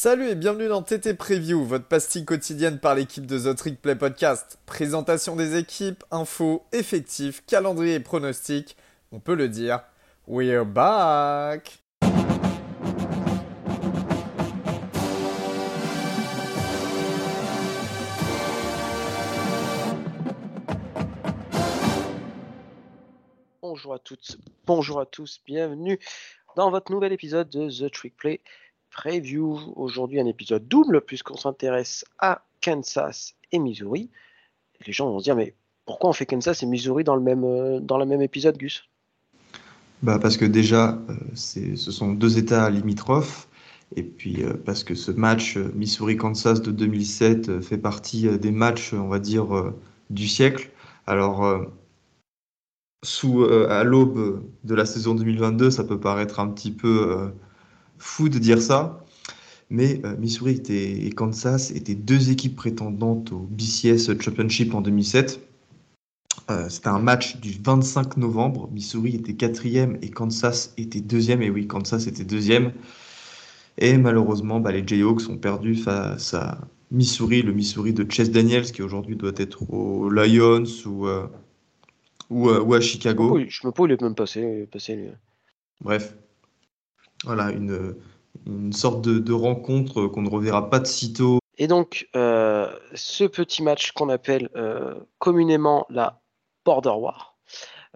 Salut et bienvenue dans TT Preview, votre pastille quotidienne par l'équipe de The Trick Play Podcast. Présentation des équipes, infos, effectifs, calendrier et pronostics. On peut le dire, we're back! Bonjour à toutes, bonjour à tous, bienvenue dans votre nouvel épisode de The Trick Play Preview. Aujourd'hui, un épisode double puisqu'on s'intéresse à Kansas et Missouri. les gens vont se dire, mais pourquoi on fait Kansas et Missouri dans le même, euh, dans le même épisode, Gus? Bah Parce que déjà, euh, ce sont deux États limitrophes. Et puis euh, parce que ce match Missouri-Kansas de 2007 fait partie des matchs, on va dire, du siècle. Alors, sous, à l'aube de la saison 2022, ça peut paraître un petit peu fou de dire ça. Mais euh, Missouri et Kansas étaient deux équipes prétendantes au BCS Championship en 2007. Euh, c'était un match du 25 novembre. Missouri était quatrième et Kansas était deuxième. Et oui, Kansas était deuxième. Et malheureusement, bah, les Jayhawks ont perdu face à Missouri, le Missouri de Chase Daniels, qui aujourd'hui doit être aux Lions ou, euh, ou, à Chicago. Je me pose, il est même passé. passé lui. Bref, voilà, une, une sorte de, rencontre qu'on ne reverra pas de sitôt. Et donc, euh, ce petit match qu'on appelle euh, communément la Border War,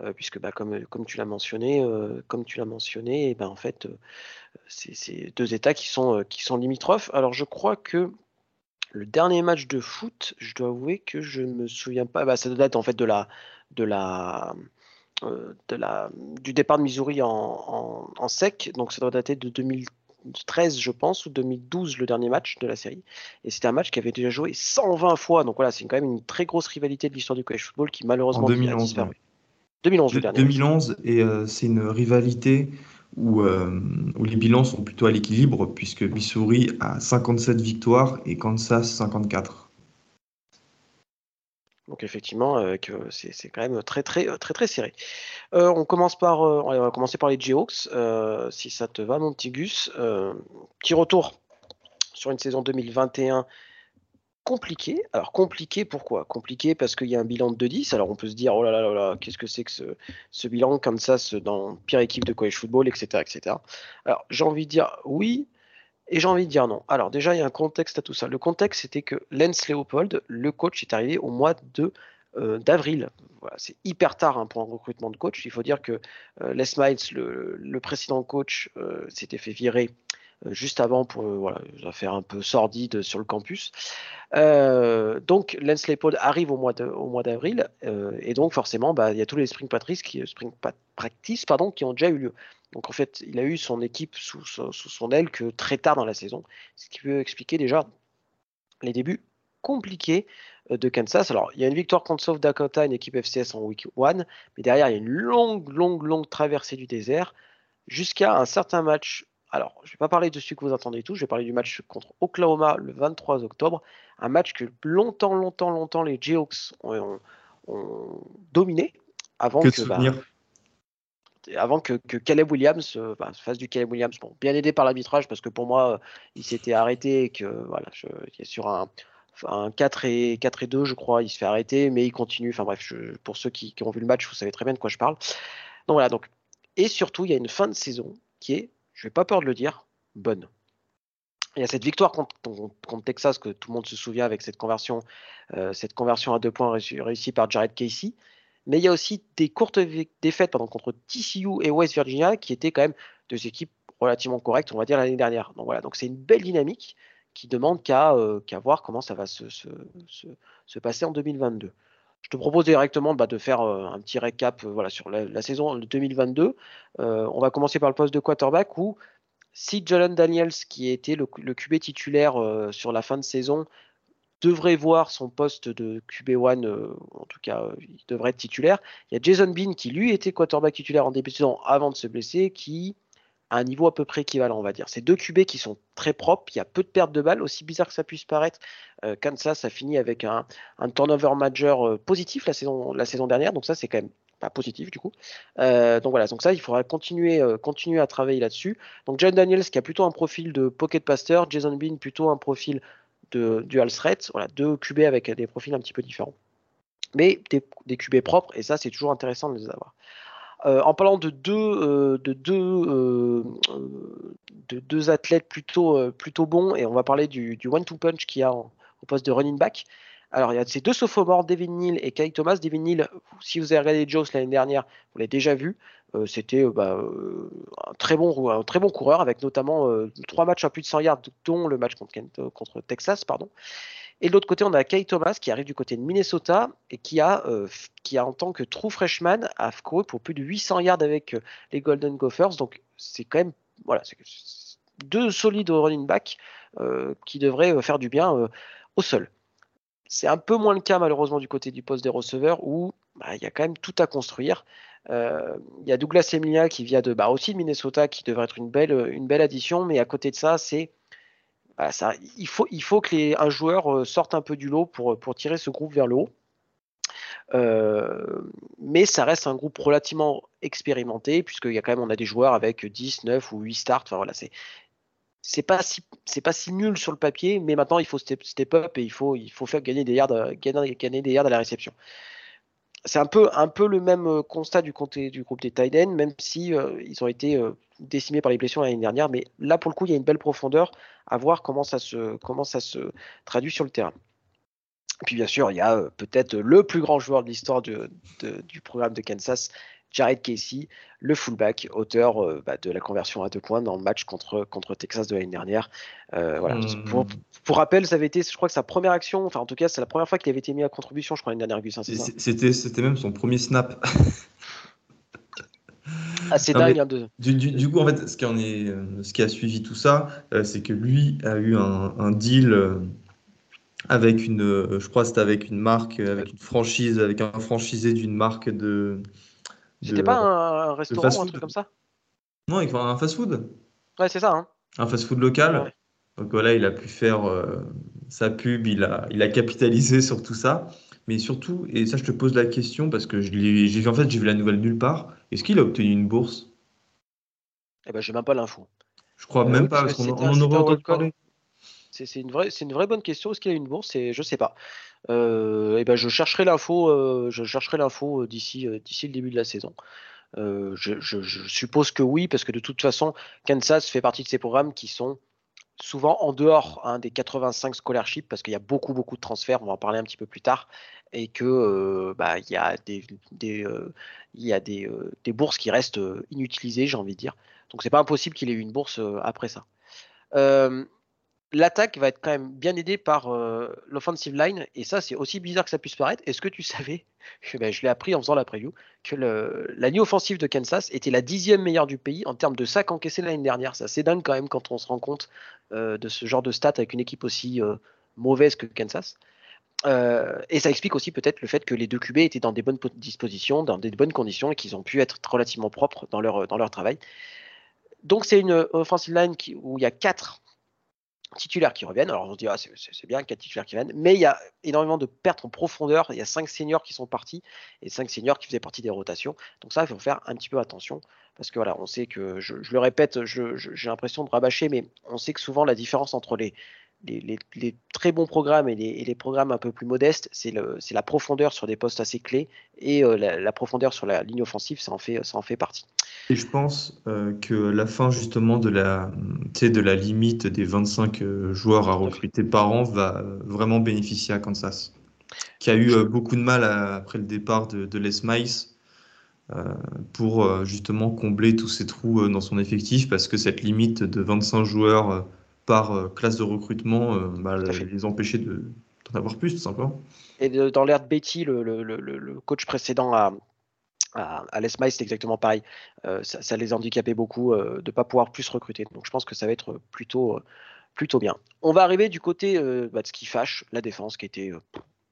euh, puisque bah, comme, comme tu l'as mentionné, comme tu l'as mentionné, et eh ben, en fait, c'est deux États qui sont, qui sont limitrophes. Alors, je crois que le dernier match de foot, je dois avouer que je ne me souviens pas. Bah, ça date en fait de la, de la, de la, du départ de Missouri en, sec. Donc ça doit dater de 2013, je pense, ou 2012, le dernier match de la série. Et c'était un match qui avait déjà joué 120 fois. Donc voilà, c'est quand même une très grosse rivalité de l'histoire du college football qui malheureusement 2011, a disparu. 2011, le dernier 2011, et euh, c'est une rivalité où, euh, où, les bilans sont plutôt à l'équilibre, puisque Missouri a 57 victoires et Kansas 54. Donc effectivement, c'est quand même très très très très serré. On commence par, on va commencer par les Jayhawks, si ça te va, mon petit Gus. petit retour sur une saison 2021 compliquée. Alors compliqué pourquoi? Compliqué parce qu'il y a un bilan de 2-10. Alors on peut se dire oh là là là là, qu'est-ce que c'est que ce, ce, bilan comme ça dans pire équipe de college football, etc. etc. Alors j'ai envie de dire oui, et j'ai envie de dire non. Alors déjà, il y a un contexte à tout ça. Le contexte, c'était que Lance Leopold, le coach, est arrivé au mois de euh, d'avril. Voilà, c'est hyper tard hein, pour un recrutement de coach. Il faut dire que euh, Les Miles, le, précédent coach, euh, s'était fait virer juste avant pour voilà, faire un peu sordide sur le campus. donc Lance Leopold arrive au mois, d'avril et donc forcément bah, il y a tous les spring practice qui, ont déjà eu lieu. Donc en fait, il a eu son équipe sous, son aile que très tard dans la saison, ce qui peut expliquer déjà les débuts compliqués euh, de Kansas. Alors, il y a une victoire contre South Dakota, une équipe FCS en week 1, mais derrière, il y a une longue, longue, longue traversée du désert jusqu'à un certain match. Alors, je ne vais pas parler de celui que vous entendez tout, je vais parler du match contre Oklahoma le 23 octobre, un match que longtemps, longtemps, longtemps les Jayhawks ont, dominé avant que, que bah, avant que, Caleb Williams euh, bah, fasse du Caleb Williams. Bon, bien aidé par l'arbitrage parce que pour moi, euh, il s'était arrêté et que voilà, je, sur un, 4 et 4 et 2, je crois, il se fait arrêter, mais il continue. Enfin bref, pour ceux qui, ont vu le match, vous savez très bien de quoi je parle. Donc voilà. Donc et surtout, il y a une fin de saison qui est, je n'ai pas peur de le dire, bonne. Il y a cette victoire contre, Texas que tout le monde se souvient avec cette conversion, euh, à deux points réussie par Jared Casey mais il y a aussi des courtes défaites contre TCU et West Virginia, qui étaient quand même deux équipes relativement correctes, on va dire, l'année dernière. Donc voilà, donc c'est une belle dynamique qui demande qu'à euh, voir comment ça va se, passer en 2022. Je te propose directement bah, de faire euh, un petit récap euh, sur la, saison 2022. on va commencer par le poste de quarterback où si Jalen Daniels, qui était le, le QB titulaire sur la fin de saison, devrait voir son poste de QB1, euh, en tout cas, euh, il devrait être titulaire. Il y a Jason Bean qui, lui, était quarterback titulaire en début de saison avant de se blesser, qui un niveau à peu près équivalent, on va dire. C'est deux QB qui sont très propres, il y a peu de pertes de balles, aussi bizarre que ça puisse paraître. Euh, Kansas a fini avec un, turnover majeur positif la saison, dernière, donc ça, c'est quand même pas positif du coup. donc voilà, donc ça, il faudra continuer, continuer à travailler là-dessus. Donc John Daniels qui a plutôt un profil de pocket pasteur, Jason Bean plutôt un profil de dual threat, voilà, deux QB avec des profils un petit peu différents. Mais des, des QB propres, et ça c'est toujours intéressant de les avoir. En parlant de deux, de, deux, de deux athlètes plutôt, bons, et on va parler du, du one-two punch qui a au poste de running back. Alors, il y a ces deux sophomores, Devin Neal et Kyle Thomas. Devin Neal, si vous avez regardé Joe l'année dernière, vous l'avez déjà vu. Euh, c'était euh, bah, euh, un, très bon, un très bon coureur avec notamment trois matchs à plus de 100 yards, dont le match contre, contre Texas. Pardon. Et de l'autre côté, on a Kyle Thomas qui arrive du côté de Minnesota et qui a, qui a en tant que true freshman, a couru pour plus de 800 yards avec les Golden Gophers. Donc, c'est quand même voilà, deux solides running backs qui devraient faire du bien au sol. C'est un peu moins le cas malheureusement du côté du poste des receveurs où bah, il y a quand même tout à construire. Euh, il y a Douglas Emilia qui vient de bah, aussi de Minnesota qui devrait être une belle, une belle addition, mais à côté de ça, c'est il faut, il faut que les, un joueur euh, sorte un peu du lot pour, pour tirer ce groupe vers le haut. Euh, mais ça reste un groupe relativement expérimenté, puisqu'il y a quand même on a des joueurs avec 10, 9 ou 8 starts. Enfin, voilà, c'est, c'est pas si c'est pas si nul sur le papier, mais maintenant il faut step, up et il faut il faut faire gagner des yards gagner, gagner des yards à la réception. C'est un peu un peu le même euh, constat du côté du groupe des tight même si euh, ils ont été euh, décimés par les blessures l'année dernière, mais là pour le coup il y a une belle profondeur à voir comment ça se comment ça se traduit sur le terrain. puis bien sûr il y a peut-être le plus grand joueur de l'histoire du programme de Kansas, Jared Casey, le fullback, auteur euh, bah, de la conversion à deux points dans le match contre, contre Texas de l'année dernière. Euh, voilà. Hmm. Pour, rappel, ça avait été, je crois que sa première action, enfin en tout cas, c'est la première fois qu'il avait été mis à contribution, je crois, l'année dernière, Gus. Hein, c'était, c'était même son premier snap. Ah, dingue. Hein, du, coup, en fait, ce qui, en est, euh, ce qui a suivi tout ça, c'est que lui a eu un, deal avec une, je crois, c'était avec une marque, avec une franchise, avec un franchisé d'une marque de, c'était pas un, restaurant ou un truc comme ça? Non, faut un fast-food. Ouais, c'est ça. Hein. Un fast-food local. Donc voilà, il a pu faire euh, sa pub, il a, il a capitalisé sur tout ça. Mais surtout, et ça je te pose la question parce que j'ai en fait j'ai vu la nouvelle nulle part. Est-ce qu'il a obtenu une bourse? Eh ben j'ai même pas l'info. Je crois même pas parce qu'on en aurait entendu parler. C'est une vraie, c'est une vraie bonne question. Est-ce qu'il a une bourse? Et je sais pas. Euh, et ben je chercherai l'info, euh, je chercherai l'info euh, d'ici, d'ici le début de la saison. Je, suppose que oui, parce que de toute façon, Kansas fait partie de ces programmes qui sont souvent en dehors hein, des 85 scholarships, parce qu'il y a beaucoup, beaucoup de transferts, on va en parler un petit peu plus tard, et que bah, il y a des, des des, des, bourses qui restent inutilisées, j'ai envie de dire. Donc c'est pas impossible qu'il ait eu une bourse après ça l'attaque va être quand même bien aidée par euh, l'offensive line. Et ça, c'est aussi bizarre que ça puisse paraître. Est-ce que tu savais, ben, je l'ai appris en faisant la preview, que la ligne offensive de Kansas était la dixième meilleure du pays en termes de sacs encaissés l'année dernière. C'est assez dingue quand même quand on se rend compte euh, de ce genre de stats avec une équipe aussi euh, mauvaise que Kansas. et ça explique aussi peut-être le fait que les deux QB étaient dans des bonnes dispositions, dans des bonnes conditions et qu'ils ont pu être relativement propres dans leur, dans leur travail. Donc c'est une offensive line où il y a quatre titulaires qui reviennent. Alors on se dit, ah, c'est bien, quatre titulaires qui viennent, mais il y a énormément de pertes en profondeur. Il y a cinq seniors qui sont partis et cinq seniors qui faisaient partie des rotations. Donc ça, il faut faire un petit peu attention parce que voilà, on sait que, je, le répète, j'ai l'impression de rabâcher, mais on sait que souvent la différence entre les, les, très bons programmes et les, programmes un peu plus modestes, c'est la profondeur sur des postes assez clés et euh, la, profondeur sur la ligne offensive, ça en fait, ça en fait partie. Et je pense euh, que la fin justement de la, limite des 25 euh, joueurs à recruter par an va vraiment bénéficier à Kansas, qui a eu beaucoup de mal après le départ de, de Les Miles pour justement combler tous ces trous dans son effectif, parce que cette limite de 25 joueurs par euh, classe de recrutement euh, bah, les empêcher d'en avoir plus, tout simplement. Et dans l'ère de Betty, le, coach précédent à, à, Les c'est exactement pareil. Euh, ça, les handicapait beaucoup de ne pas pouvoir plus recruter. Donc je pense que ça va être plutôt, plutôt bien. On va arriver du côté bah, de ce qui fâche, la défense qui était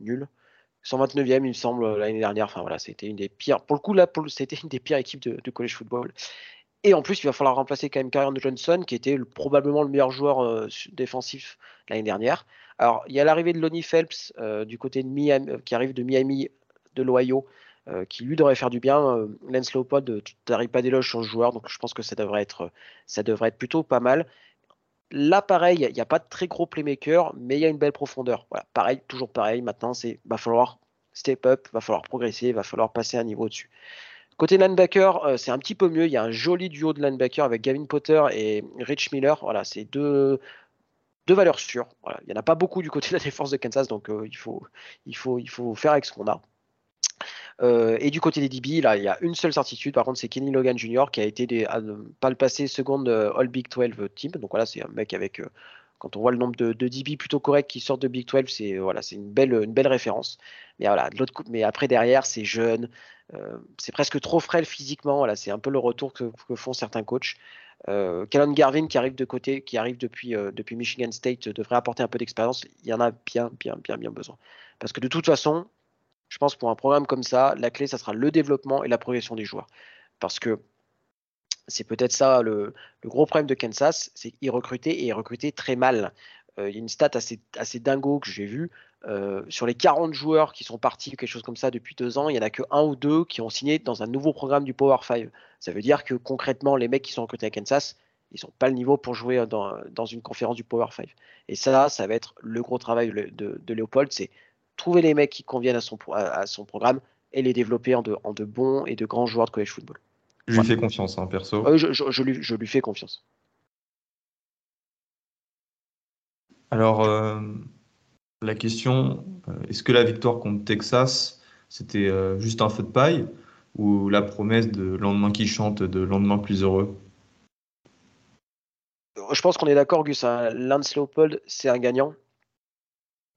nulle. 129e, il me semble, l'année dernière. Enfin voilà, c'était une des pires. Pour le coup, là, c'était une des pires équipes de, de college football. Et en plus, il va falloir remplacer quand même Karen Johnson, qui était probablement le meilleur joueur euh, défensif l'année dernière. Alors, il y a l'arrivée de Lonnie Phelps euh, du côté de Miami, euh, qui arrive de Miami, de l'Ohio, qui lui devrait faire du bien. Lance Leopold, tu n'arrives pas d'éloge sur le joueur, donc je pense que ça devrait être, ça devrait être plutôt pas mal. Là, pareil, il n'y a pas de très gros playmaker, mais il y a une belle profondeur. Voilà, pareil, toujours pareil. Maintenant, c'est va falloir step up, va falloir progresser, va falloir passer un niveau au-dessus. Côté linebacker, euh, c'est un petit peu mieux. Il y a un joli duo de linebacker avec Gavin Potter et Rich Miller. Voilà, c'est deux, deux valeurs sûres. Il n'y en a pas beaucoup du côté de la défense de Kansas, donc euh, il, faut, faire avec ce qu'on a. Euh, et du côté des DB, il y a une seule certitude. Par contre, c'est Kenny Logan Jr. qui a été pas le passé seconde All Big 12 team. Donc voilà, c'est un mec avec, quand on voit le nombre de, DB plutôt correct qui sortent de Big 12, c'est voilà, c'est une belle, une belle référence. Mais voilà, de l'autre mais après derrière, c'est jeune, c'est presque trop frêle physiquement. Voilà, c'est un peu le retour que, font certains coachs. Euh, Garvin qui arrive de côté, qui arrive depuis, depuis Michigan State, devrait apporter un peu d'expérience. Il y en a bien, bien, bien, bien besoin. Parce que de toute façon, je pense pour un programme comme ça, la clé, ça sera le développement et la progression des joueurs. Parce que c'est peut-être ça le, gros problème de Kansas, c'est qu'ils recrutaient et ils recrutaient très mal. Euh, il y a une stat assez, assez dingo que j'ai vue. Euh, sur les 40 joueurs qui sont partis, quelque chose comme ça, depuis deux ans, il n'y en a que un ou deux qui ont signé dans un nouveau programme du Power 5. Ça veut dire que concrètement, les mecs qui sont recrutés à Kansas, ils n'ont pas le niveau pour jouer dans, une conférence du Power 5. Et ça, ça va être le gros travail de, Léopold, c'est trouver les mecs qui conviennent à son, à, son programme et les développer en de, en de, bons et de grands joueurs de college football. Je lui fais confiance, hein, perso. je, je, lui, je, lui, fais confiance. Alors, euh, la question, euh, est-ce que la victoire contre Texas, c'était euh, juste un feu de paille ou la promesse de lendemain qui chante, de lendemain plus heureux? Je pense qu'on est d'accord, Gus. Hein. Lance Leopold, c'est un gagnant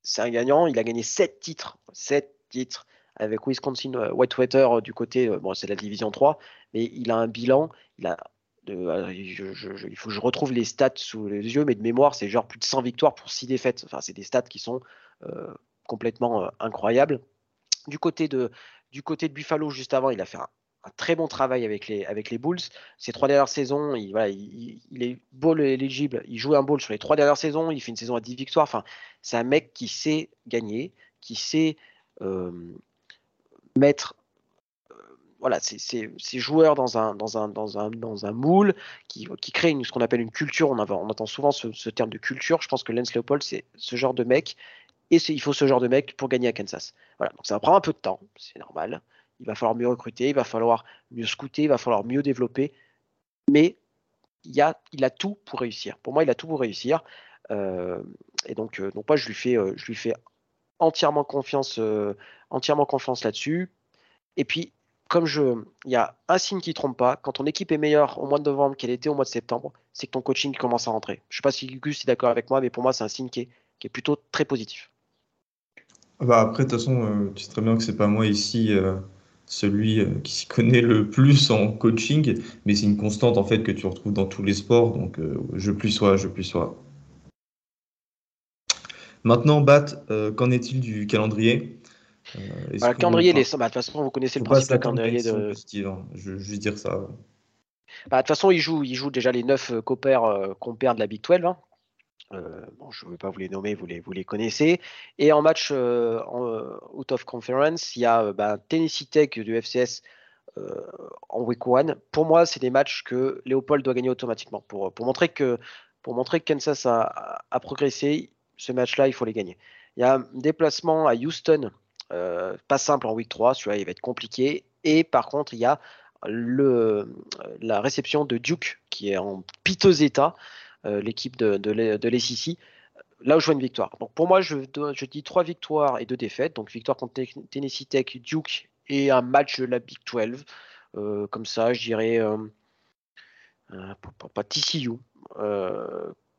c'est un gagnant. Il a gagné 7 titres. 7 titres avec Wisconsin euh, Whitewater euh, du côté, euh, bon, c'est la division 3, mais il a un bilan. Il a il faut que je retrouve les stats sous les yeux, mais de mémoire, c'est genre plus de 100 victoires pour 6 défaites. Enfin, c'est des stats qui sont complètement incroyables. Du côté, de, du côté de Buffalo, juste avant, il a fait un, très bon travail avec les, avec les Bulls. Ces trois dernières saisons, il, voilà, il, est ball éligible. Il joue un ball sur les trois dernières saisons. Il fait une saison à 10 victoires. Enfin, c'est un mec qui sait gagner, qui sait mettre euh, voilà, ces joueurs dans un, dans un, dans un, dans un moule qui, qui crée ce qu'on appelle une culture. On, on entend souvent ce, terme de culture. Je pense que Lance Leopold, c'est ce genre de mec. Et il faut ce genre de mec pour gagner à Kansas. Voilà, donc ça va prendre un peu de temps, c'est normal il va falloir mieux recruter, il va falloir mieux scouter, il va falloir mieux développer. Mais il, a, il a tout pour réussir. Pour moi, il a tout pour réussir. Euh, et donc, euh, donc moi, je lui fais, euh, je lui fais entièrement confiance, entièrement confiance là-dessus. Et puis, comme je, il y a un signe qui ne trompe pas. Quand ton équipe est meilleure au mois de novembre qu'elle était au mois de septembre, c'est que ton coaching commence à rentrer. Je ne sais pas si Gus est d'accord avec moi, mais pour moi, c'est un signe qui est, qui est, plutôt très positif. Bah après, de toute façon, tu sais très bien que c'est pas moi ici celui euh, qui s'y connaît le plus en coaching, mais c'est une constante en fait que tu retrouves dans tous les sports, donc euh, je plus sois, je plus sois. Maintenant, Bat, euh, qu'en est-il du calendrier? Le calendrier, les... bah, de toute façon, vous connaissez le principe du calendrier de. Positive, hein. Je veux juste dire ça. Bah, de toute façon, il joue, il joue déjà les 9 compères, compères de la Big 12. Hein. Euh, je ne vais pas vous les nommer, vous les, vous les connaissez. Et en match euh, en, euh, out of conference, il y a bah, Tennessee Tech du FCS en week one. Pour moi, c'est des matchs que Léopold doit gagner automatiquement. Pour, pour, montrer, que, pour montrer que Kansas a, a progressé, ce match-là, il faut les gagner. Il y a un déplacement à Houston, pas simple en week 3, celui-là, il va être compliqué. Et par contre, il y a le, la réception de Duke, qui est en piteux état. Euh, l'équipe de, de, l'SEC là où je vois une victoire. Donc pour moi, je, je, dis trois victoires et deux défaites. Donc victoire contre Tennessee Tech, Duke et un match de la Big 12. Euh, comme ça, je dirais euh, pas TCU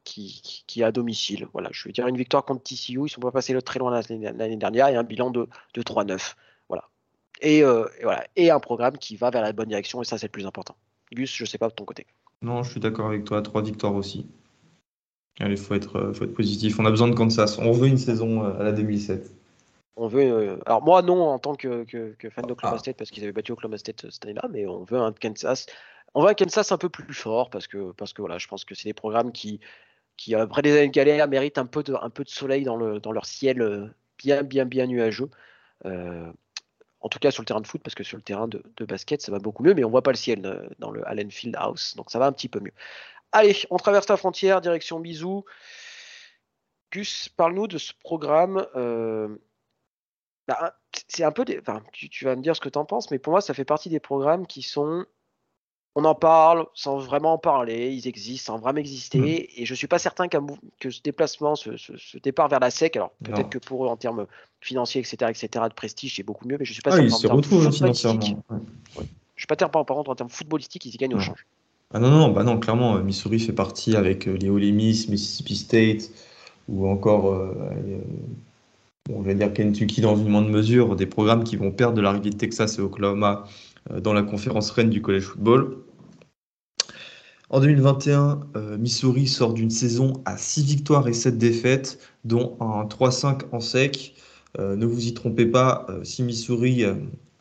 qui, qui, est à domicile. Voilà, je veux dire une victoire contre TCU. Ils ne sont pas passés très loin l'année dernière et un bilan de, de 3-9. Voilà. Et, et, voilà. et un programme qui va vers la bonne direction et ça, c'est le plus important. Gus, je ne sais pas de ton côté. Non, je suis d'accord avec toi. Trois victoires aussi. Allez, faut être, euh, faut être positif. On a besoin de Kansas. On veut une saison euh, à la 2007. On veut. Euh, alors moi non en tant que, fan d'Oklahoma ah. State parce qu'ils avaient battu Oklahoma State cette année-là, mais on veut un Kansas. On veut un Kansas un peu plus fort parce que parce que voilà, je pense que c'est des programmes qui qui après des années de galère méritent un peu de un peu de soleil dans le dans leur ciel bien bien bien nuageux. En tout cas sur le terrain de foot, parce que sur le terrain de, basket, ça va beaucoup mieux, mais on voit pas le ciel dans le Allen Field House, donc ça va un petit peu mieux. Allez, on traverse la frontière, direction Bisou. Gus, parle-nous de ce programme. Bah, c'est un peu enfin, tu, vas me dire ce que tu en penses, mais pour moi, ça fait partie des programmes qui sont. On en parle sans vraiment en parler, ils existent sans vraiment exister, mmh. et je suis pas certain que ce déplacement, ce, départ vers la SEC, alors peut-être que pour eux en termes financiers, etc., etc., de prestige, c'est beaucoup mieux, mais je suis pas ah, certain. Ils se retrouvent financièrement. Je suis pas certain, par contre, en termes footballistiques, ils y gagnent au change. Ah non, non, bah non, clairement, euh, Missouri fait partie avec euh, les Ole Miss, Mississippi State, ou encore euh, bon, je vais dire Kentucky dans une moindre mesure, des programmes qui vont perdre de l'arrivée de Texas et Oklahoma dans la conférence reine du college football. En 2021, euh, Missouri sort d'une saison à 6 victoires et 7 défaites, dont un 3-5 en sec. Euh, ne vous y trompez pas, si Missouri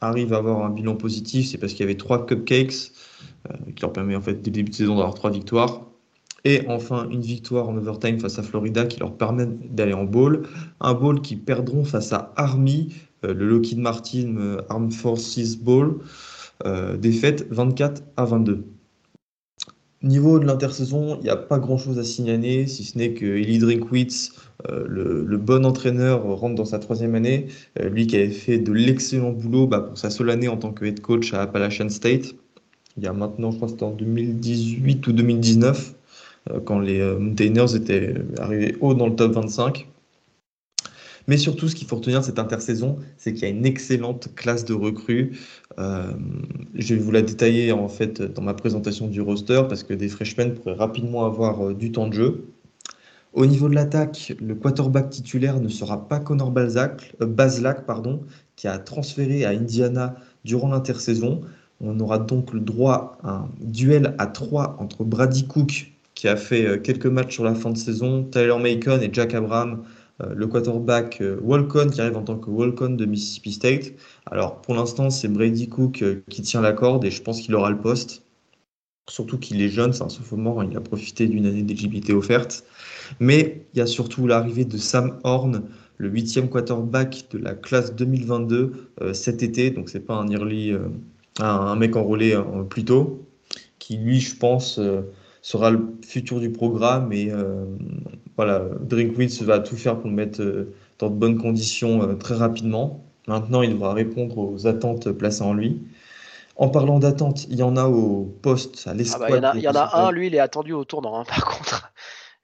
arrive à avoir un bilan positif, c'est parce qu'il y avait 3 cupcakes, qui leur permet en fait dès le début de saison d'avoir 3 victoires. Et enfin, une victoire en overtime face à Florida qui leur permet d'aller en bowl. Un bowl qui perdront face à Army, euh, le Lockheed Martin euh, Armed Forces Bowl, euh, défaite 24 à 22. Niveau de l'intersaison, il n'y a pas grand-chose à signaler, si ce n'est que Eli Drinkwitz, le, bon entraîneur, rentre dans sa troisième année. lui qui avait fait de l'excellent boulot bah, pour sa seule année en tant que head coach à Appalachian State. Il y a maintenant, je crois que c'était en 2018 ou 2019. Euh, quand les euh, Mountaineers étaient arrivés haut dans le top 25. Mais surtout, ce qu'il faut retenir de cette intersaison, c'est qu'il y a une excellente classe de recrues. Euh, je vais vous la détailler en fait dans ma présentation du roster parce que des freshmen pourraient rapidement avoir du temps de jeu. Au niveau de l'attaque, le quarterback titulaire ne sera pas Connor Balzac, pardon, qui a transféré à Indiana durant l'intersaison. On aura donc le droit à un duel à 3 entre Brady Cook qui a fait euh, quelques matchs sur la fin de saison, Tyler Macon et Jack Abraham, euh, le quarterback euh, Walcon qui arrive en tant que Walcon de Mississippi State. Alors pour l'instant, c'est Brady Cook qui tient la corde et je pense qu'il aura le poste. Surtout qu'il est jeune, c'est un sophomore, il a profité d'une année d'éligibilité offerte. Mais il y a surtout l'arrivée de Sam Horn, le huitième quarterback de la classe 2022 cet été. Donc c'est pas un early, un, mec enrôlé plus tôt, qui lui, je pense, sera le futur du programme. Et euh, voilà, Drinkwitz va tout faire pour le mettre euh, dans de bonnes conditions euh, très rapidement. Maintenant, il devra répondre aux attentes placées en lui. En parlant d'attentes, il y en a au poste, à l'escouade. Ah bah, il y en a, un, lui, il est attendu au tournant, hein, par contre.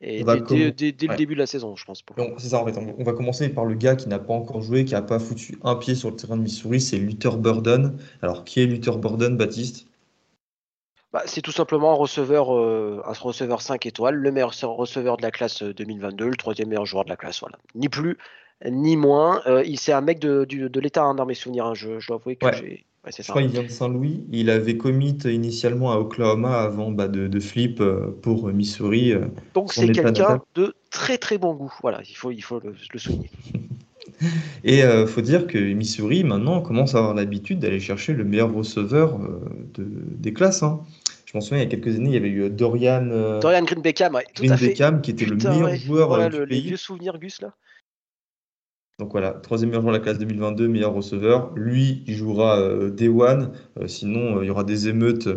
Et dès, le début de la saison, je pense. C'est ça, en fait. On va commencer par le gars qui n'a pas encore joué, qui n'a pas foutu un pied sur le terrain de Missouri, c'est Luther Burden. Alors, qui est Luther Burden, Baptiste? Bah, c'est tout simplement un receveur, euh, un receveur 5 étoiles, le meilleur receveur de la classe 2022, euh, le troisième meilleur joueur de la classe. Voilà. Ni plus, ni moins. Euh, il c'est un mec de, de l'État hein, dans mes souvenirs. Hein. Je, je, dois avouer que j'ai. je crois qu'il vient de Saint-Louis. Il avait commit initialement à Oklahoma avant bah, de, de, flip pour Missouri. Donc c'est quelqu'un de très très bon goût. Voilà, il faut, il faut le, le souligner. Et il faut dire que Missouri, maintenant, commence à avoir l'habitude d'aller chercher le meilleur receveur de, des classes. Hein. Je m'en souviens, il y a quelques années, il y avait eu euh, Dorian. Euh, Dorian Green Beckham, tout Green Beckham, qui était le meilleur joueur voilà, euh, du le, pays. Les vieux souvenirs, Gus, là. Donc voilà, troisième meilleur joueur de la classe 2022, meilleur receveur. Lui, il jouera Day One. sinon, il y aura des émeutes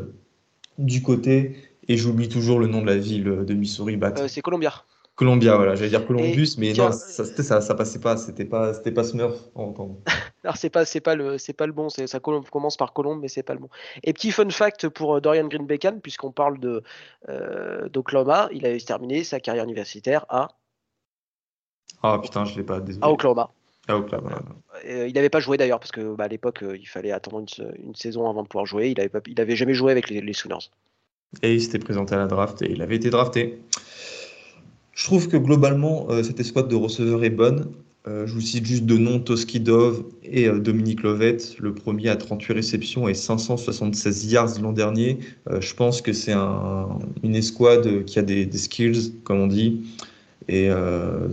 du côté. Et j'oublie toujours le nom de la ville de Missouri. c'est Columbia. Columbia, voilà, j'allais dire Columbus, mais non, ça, ça, ça, passait pas, c'était pas, c'était pas Smurf. Alors c'est pas, c'est pas le, c'est pas le bon, ça commence par Colombe, mais c'est pas le bon. Et petit fun fact pour euh, Dorian Green Beckham, puisqu'on parle de euh, d'Oklahoma, il avait terminé sa carrière universitaire à. Ah putain, je l'ai pas. Désolé. À Oklahoma. Euh, il n'avait pas joué d'ailleurs parce que bah, à l'époque il fallait attendre une, saison avant de pouvoir jouer. Il avait pas, il avait jamais joué avec les, les Sooners. Et il s'était présenté à la draft et il avait été drafté. Je trouve que globalement, euh, cette escouade de receveurs est bonne. Euh, je vous cite juste deux noms, Toskidov et euh, Dominique Lovett. Le premier à 38 réceptions et 576 yards l'an dernier. je pense que c'est une escouade qui a des, skills, comme on dit. Et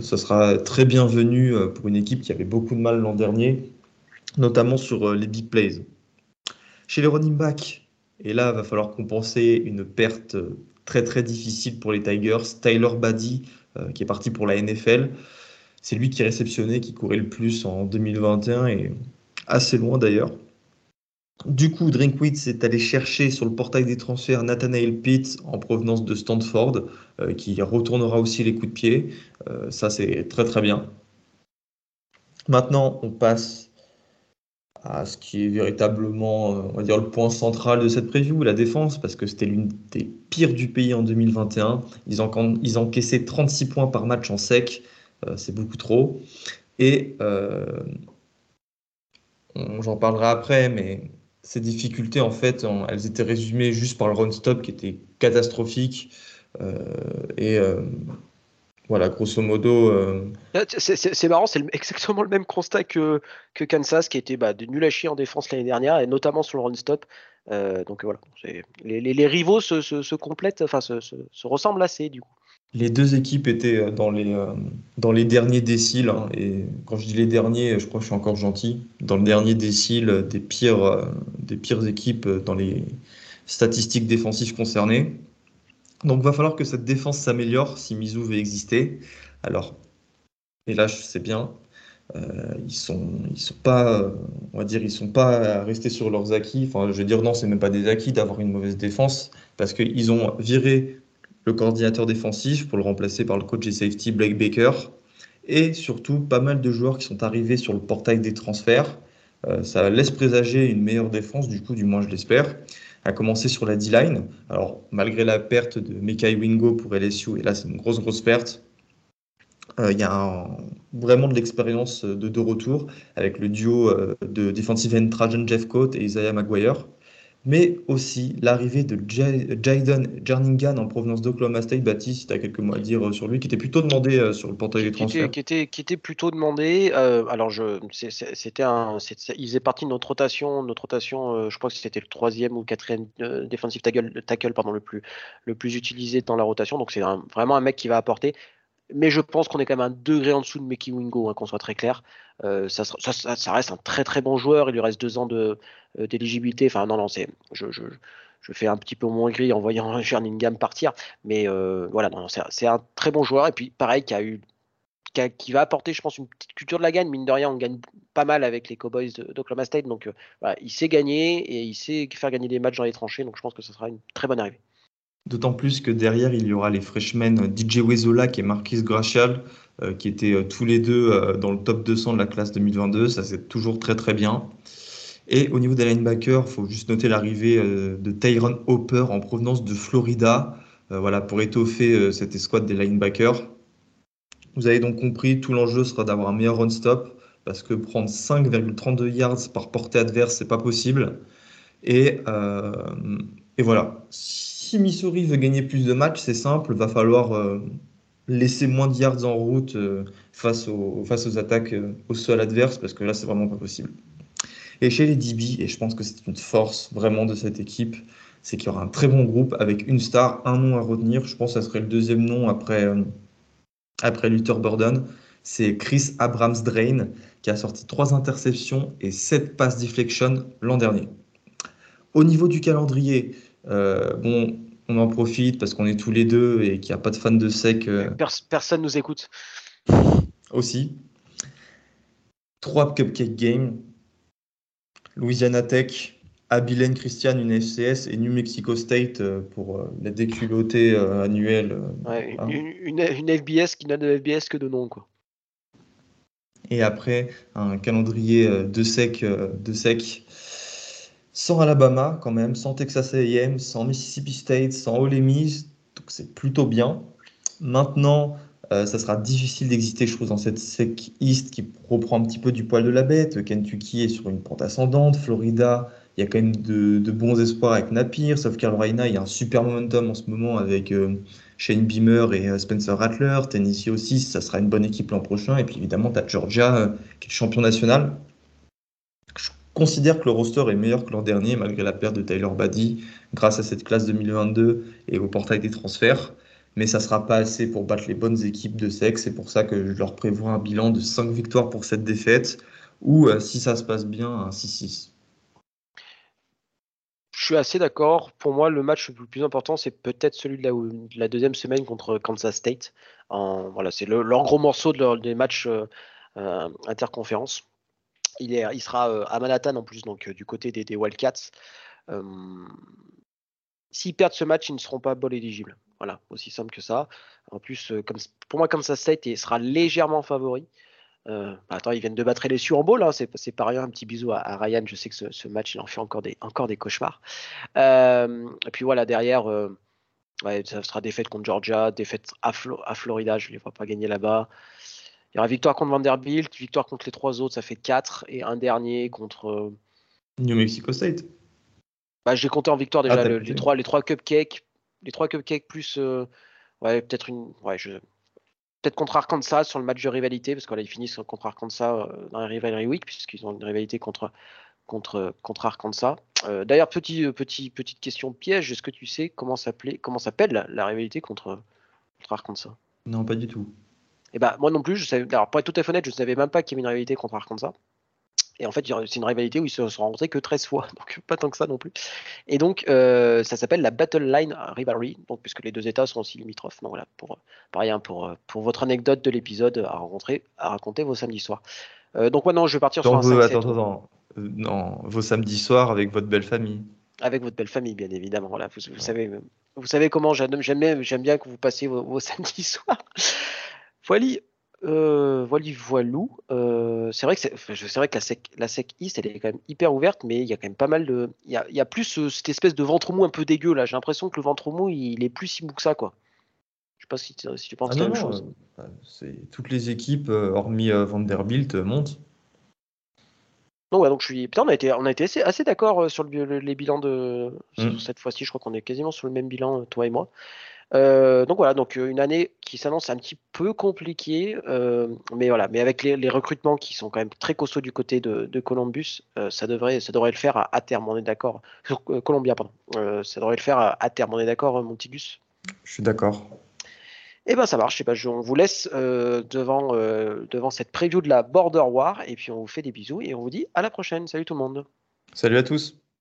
ce sera très bienvenu pour une équipe qui avait beaucoup de mal l'an dernier, notamment sur les big plays. Chez les running backs, et là, il va falloir compenser une perte très très difficile pour les Tigers. Tyler Baddy, euh, qui est parti pour la NFL, c'est lui qui réceptionnait, qui courait le plus en 2021 et assez loin d'ailleurs. Du coup, Drinkwitz est allé chercher sur le portail des transferts Nathanael Pitt en provenance de Stanford, euh, qui retournera aussi les coups de pied. Euh, ça, c'est très très bien. Maintenant, on passe à ce qui est véritablement, on va dire, le point central de cette preview, la défense, parce que c'était l'une des pires du pays en 2021. Ils, en, ils encaissaient 36 points par match en sec, c'est beaucoup trop. Et j'en parlerai après, mais ces difficultés, en fait, elles étaient résumées juste par le run-stop qui était catastrophique. Euh, et euh, voilà, grosso modo. Euh, c'est marrant, c'est exactement le même constat que, que Kansas, qui était bah, de nul à chier en défense l'année dernière, et notamment sur le run-stop. Donc voilà, les, rivaux se, complètent, enfin se, se, ressemblent assez du coup. Les deux équipes étaient euh, dans les, euh, dans les derniers déciles, hein, et quand je dis les derniers, je crois que je suis encore gentil, dans le dernier décile des pires, euh, des pires équipes dans les statistiques défensives concernées. Donc va falloir que cette défense s'améliore si Mizou veut exister. Alors, et là je sais bien, ils sont, ils sont pas, on va dire, ils sont pas restés sur leurs acquis. Enfin, je veux dire non, c'est même pas des acquis d'avoir une mauvaise défense parce qu'ils ont viré le coordinateur défensif pour le remplacer par le coach et safety Blake Baker. Et surtout, pas mal de joueurs qui sont arrivés sur le portail des transferts. Euh, ça laisse présager une meilleure défense, du coup, du moins je l'espère. À commencer sur la D-line. Alors, malgré la perte de Mekai Wingo pour LSU, et là c'est une grosse, grosse perte, euh, il y a vraiment de l'expérience de deux retours avec le duo euh, de defensive end Trajan Jeffcoat et Isaiah Maguire mais aussi l'arrivée de Jaden Jerningan en provenance d'Oklahoma State. Baptiste, tu as quelques mots à dire euh, sur lui, qui était plutôt demandé euh, sur le portail des transferts. Qui était, qui était, plutôt demandé. Euh, alors, je, c'était un, il faisait partie de notre rotation. Notre rotation, je crois que c'était le troisième ou quatrième defensive tackle, tackle pardon, le, plus, le plus utilisé dans la rotation. Donc, c'est vraiment un mec qui va apporter mais je pense qu'on est quand même un degré en dessous de Mickey Wingo, hein, qu'on soit très clair. Euh, ça, reste un très très bon joueur. Il lui reste deux ans euh, d'éligibilité. Enfin, non, non, c'est, je, je, fais un petit peu moins gris en voyant Jerningham partir. Mais euh, voilà, non, c'est, un très bon joueur. Et puis, pareil, qui, a eu, qui, va apporter, je pense, une petite culture de la gagne. Mine de rien, on gagne pas mal avec les Cowboys d'Oklahoma State. Donc, voilà, il sait gagner et il sait faire gagner des matchs dans les tranchées. Donc, je pense que ce sera une très bonne arrivée. D'autant plus que derrière, il y aura les freshmen DJ Wezola et Marquis Gracial, euh, qui étaient euh, tous les deux euh, dans le top 200 de la classe 2022. Ça, c'est toujours très très bien. Et au niveau des linebackers, il faut juste noter l'arrivée de Tyron Hopper en provenance de Florida, voilà, pour étoffer cette escouade des linebackers. Vous avez donc compris, tout l'enjeu sera d'avoir un meilleur run-stop, parce que prendre 5,32 yards par portée adverse, c'est pas possible. Et voilà si Missouri veut gagner plus de matchs, c'est simple, va falloir euh, laisser moins de yards en route euh, face, aux, attaques euh, au sol adverse, parce que là, c'est vraiment pas possible. Et chez les DB, et je pense que c'est une force vraiment de cette équipe, c'est qu'il y aura un très bon groupe avec une star, un nom à retenir. Je pense que ça serait le deuxième nom après, après Luther Burden. C'est Chris Abrams Drain, qui a sorti trois interceptions et sept passes deflection l'an dernier. Au niveau du calendrier, bon, on en profite parce qu'on est tous les deux et qu'il n'y a pas de fans de sec. Euh, personne nous écoute. Aussi. Trois Cupcake Games. Louisiana Tech, Abilene Christian, une FCS et New Mexico State euh, pour la déculottée annuelle. Hein. une, une, FBS qui n'a de FBS que de nom. Quoi. Et après, un calendrier de sec, de sec sans Alabama quand même, sans Texas A&M, sans Mississippi State, sans Ole Miss, donc c'est plutôt bien. Maintenant, euh, ça sera difficile d'exister, je trouve, dans cette SEC East qui reprend un petit peu du poil de la bête. Kentucky est sur une pente ascendante. Florida, il y a quand même de, bons espoirs avec Napier. South Carolina, il y a un super momentum en ce moment avec euh, Shane Beamer et euh, Spencer Rattler. Tennessee aussi, ça sera une bonne équipe l'an prochain. Et puis évidemment, tu as Georgia qui est champion national considère que le roster est meilleur que l'an dernier, malgré la perte de Tyler Baddy, grâce à cette classe 2022 et au portail des transferts. Mais ça ne sera pas assez pour battre les bonnes équipes de sexe. C'est pour ça que je leur prévois un bilan de 5 victoires pour cette défaite, ou euh, si ça se passe bien, un 6-6. Je suis assez d'accord. Pour moi, le match le plus important, c'est peut-être celui de la, deuxième semaine contre Kansas State. voilà, c'est leur gros morceau de leur, des matchs euh, euh, interconférences. Il, sera à Manhattan en plus, donc du côté des, Wildcats. S'ils perdent ce match, ils ne seront pas bol éligibles. Voilà, aussi simple que ça. En plus, comme, pour moi, comme ça State sera légèrement favori. Euh, bah, attends, ils viennent de battre les en ball, hein, c'est pas rien. Un petit bisou à, Ryan. Je sais que ce, match, il en fait encore des, encore des cauchemars. Euh, et puis voilà, derrière, euh, ça sera défaite contre Georgia, défaite à, à Florida. Je ne les vois pas gagner là-bas. Il y aura victoire contre Vanderbilt, victoire contre les trois autres, ça fait 4. Et un dernier contre. New Mexico State. Bah, J'ai compté en victoire déjà ah, les, trois, les trois cupcakes. Les trois cupcakes plus. ouais, peut-être une. Ouais, je peut-être contre Arkansas sur le match de rivalité, parce qu'ils finissent contre Arkansas euh, dans la Rivalry Week, puisqu'ils ont une rivalité contre, contre, contre Arkansas. Euh, d'ailleurs, petit, euh, petit, petite question piège, est-ce que tu sais comment s'appelle la, rivalité contre, contre Arkansas? Non, pas du tout. Et ben, moi non plus, je savais, alors pour être tout à fait honnête, je ne savais même pas qu'il y avait une rivalité contre Arkansas. Et en fait, c'est une rivalité où ils se sont rencontrés que 13 fois, donc pas tant que ça non plus. Et donc, euh, ça s'appelle la Battle Line Rivalry, donc, puisque les deux États sont aussi limitrophes. Donc voilà, pour, pareil, hein, pour, pour votre anecdote de l'épisode à, rencontrer, à raconter vos samedis soirs. Euh, donc maintenant, je vais partir sur un vos, attends, attends, euh, non, vos samedis soirs avec votre belle famille. Avec votre belle famille, bien évidemment. Voilà, vous, savez, vous savez comment j'aime bien que vous passiez vos, vos samedis soirs. Voilà, euh, voilà, voilou. Euh, c'est vrai que c'est, vrai que la sec, la sec East, elle est quand même hyper ouverte, mais il y a quand même pas mal de, il y a, y a plus euh, cette espèce de ventre mou un peu dégueu là. J'ai l'impression que le ventre mou, il, est plus si mou que ça, quoi. Je sais pas si, si tu penses ah la même chose. Bah, c'est toutes les équipes, hormis Vanderbilt, montent. Non, ouais, donc je suis. Putain, on a été, on a été assez, assez d'accord sur le, les bilans de. Mmh. Cette fois-ci, je crois qu'on est quasiment sur le même bilan, toi et moi. Euh, donc voilà, donc euh, une année qui s'annonce un petit peu compliquée, euh, mais voilà, mais avec les, recrutements qui sont quand même très costauds du côté de, Columbus, ça devrait, ça devrait le faire à, terme. On est d'accord. Columbia, pardon. ça devrait le faire à, terme. On est d'accord, Montigus. Je suis d'accord. Eh ben ça marche. Eh ben, on vous laisse devant, devant cette preview de la Border War et puis on vous fait des bisous et on vous dit à la prochaine. Salut tout le monde. Salut à tous.